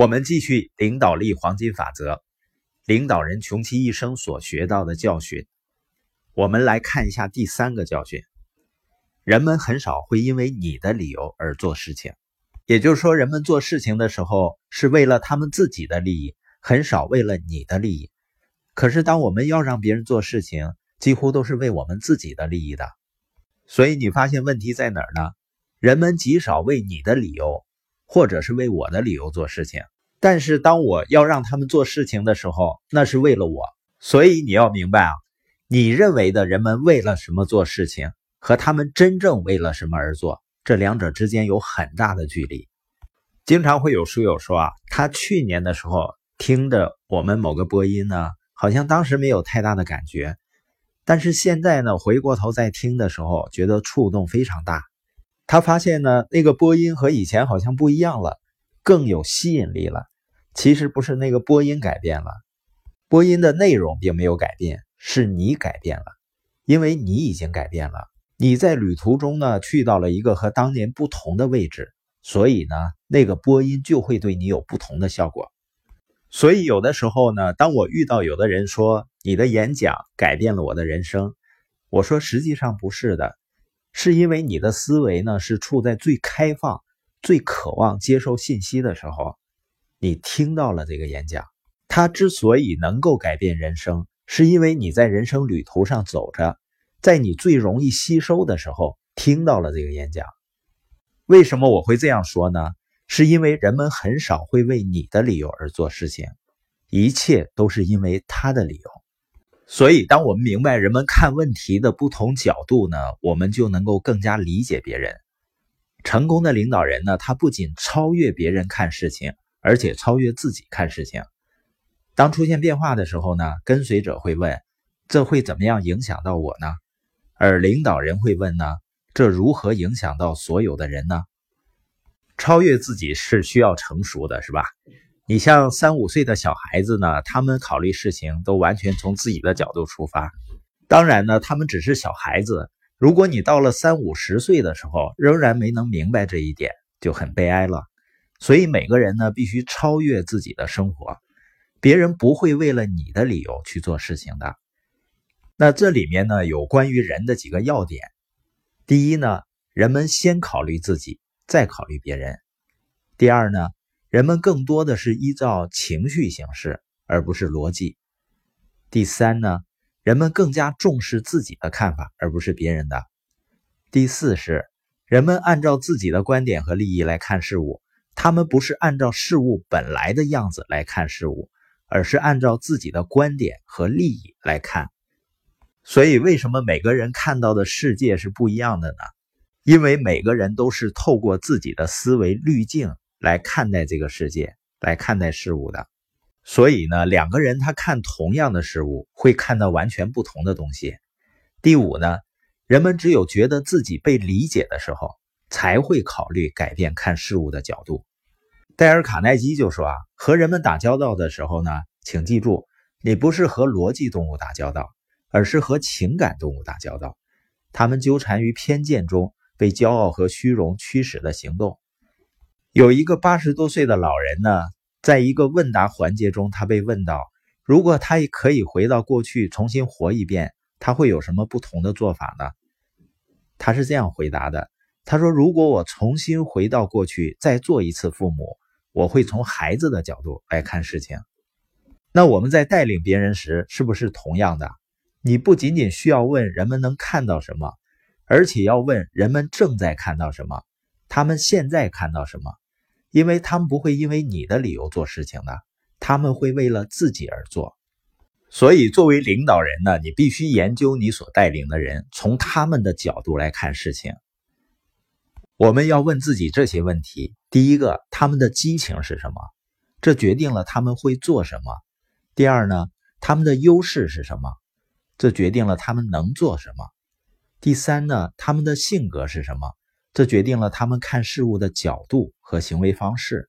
我们继续领导力黄金法则，领导人穷其一生所学到的教训。我们来看一下第三个教训：人们很少会因为你的理由而做事情。也就是说，人们做事情的时候是为了他们自己的利益，很少为了你的利益。可是，当我们要让别人做事情，几乎都是为我们自己的利益的。所以，你发现问题在哪儿呢？人们极少为你的理由。或者是为我的理由做事情，但是当我要让他们做事情的时候，那是为了我。所以你要明白啊，你认为的人们为了什么做事情，和他们真正为了什么而做，这两者之间有很大的距离。经常会有书友说啊，他去年的时候听着我们某个播音呢，好像当时没有太大的感觉，但是现在呢，回过头再听的时候，觉得触动非常大。他发现呢，那个播音和以前好像不一样了，更有吸引力了。其实不是那个播音改变了，播音的内容并没有改变，是你改变了，因为你已经改变了。你在旅途中呢，去到了一个和当年不同的位置，所以呢，那个播音就会对你有不同的效果。所以有的时候呢，当我遇到有的人说你的演讲改变了我的人生，我说实际上不是的。是因为你的思维呢是处在最开放、最渴望接受信息的时候，你听到了这个演讲。它之所以能够改变人生，是因为你在人生旅途上走着，在你最容易吸收的时候听到了这个演讲。为什么我会这样说呢？是因为人们很少会为你的理由而做事情，一切都是因为他的理由。所以，当我们明白人们看问题的不同角度呢，我们就能够更加理解别人。成功的领导人呢，他不仅超越别人看事情，而且超越自己看事情。当出现变化的时候呢，跟随者会问：“这会怎么样影响到我呢？”而领导人会问：“呢，这如何影响到所有的人呢？”超越自己是需要成熟的，是吧？你像三五岁的小孩子呢，他们考虑事情都完全从自己的角度出发。当然呢，他们只是小孩子。如果你到了三五十岁的时候，仍然没能明白这一点，就很悲哀了。所以每个人呢，必须超越自己的生活。别人不会为了你的理由去做事情的。那这里面呢，有关于人的几个要点。第一呢，人们先考虑自己，再考虑别人。第二呢。人们更多的是依照情绪行事，而不是逻辑。第三呢，人们更加重视自己的看法，而不是别人的。第四是，人们按照自己的观点和利益来看事物，他们不是按照事物本来的样子来看事物，而是按照自己的观点和利益来看。所以，为什么每个人看到的世界是不一样的呢？因为每个人都是透过自己的思维滤镜。来看待这个世界，来看待事物的，所以呢，两个人他看同样的事物，会看到完全不同的东西。第五呢，人们只有觉得自己被理解的时候，才会考虑改变看事物的角度。戴尔·卡耐基就说啊，和人们打交道的时候呢，请记住，你不是和逻辑动物打交道，而是和情感动物打交道。他们纠缠于偏见中，被骄傲和虚荣驱使的行动。有一个八十多岁的老人呢，在一个问答环节中，他被问到：如果他也可以回到过去重新活一遍，他会有什么不同的做法呢？他是这样回答的：他说，如果我重新回到过去，再做一次父母，我会从孩子的角度来看事情。那我们在带领别人时，是不是同样的？你不仅仅需要问人们能看到什么，而且要问人们正在看到什么，他们现在看到什么？因为他们不会因为你的理由做事情的，他们会为了自己而做。所以，作为领导人呢，你必须研究你所带领的人，从他们的角度来看事情。我们要问自己这些问题：第一个，他们的激情是什么？这决定了他们会做什么。第二呢，他们的优势是什么？这决定了他们能做什么。第三呢，他们的性格是什么？这决定了他们看事物的角度和行为方式。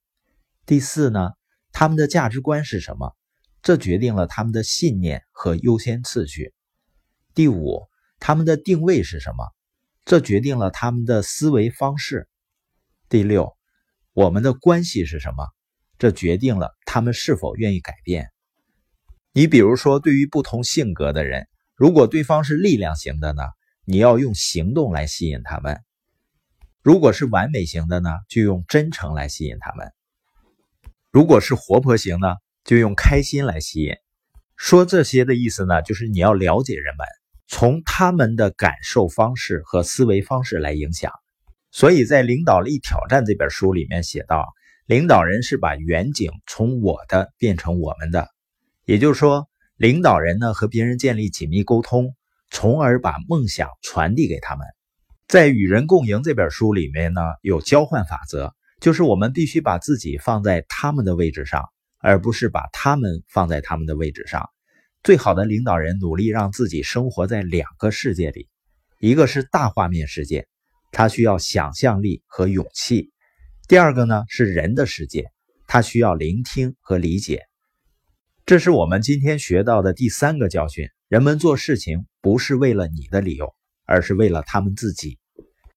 第四呢，他们的价值观是什么？这决定了他们的信念和优先次序。第五，他们的定位是什么？这决定了他们的思维方式。第六，我们的关系是什么？这决定了他们是否愿意改变。你比如说，对于不同性格的人，如果对方是力量型的呢，你要用行动来吸引他们；如果是完美型的呢，就用真诚来吸引他们；如果是活泼型呢，就用开心来吸引。说这些的意思呢，就是你要了解人们，从他们的感受方式和思维方式来影响。所以在《领导力挑战》这本书里面写到，领导人是把远景从我的变成我们的，也就是说，领导人呢和别人建立紧密沟通，从而把梦想传递给他们。在《与人共赢》这本书里面呢，有交换法则，就是我们必须把自己放在他们的位置上。而不是把他们放在他们的位置上。最好的领导人努力让自己生活在两个世界里，一个是大画面世界，他需要想象力和勇气；第二个呢是人的世界，他需要聆听和理解。这是我们今天学到的第三个教训：人们做事情不是为了你的理由，而是为了他们自己。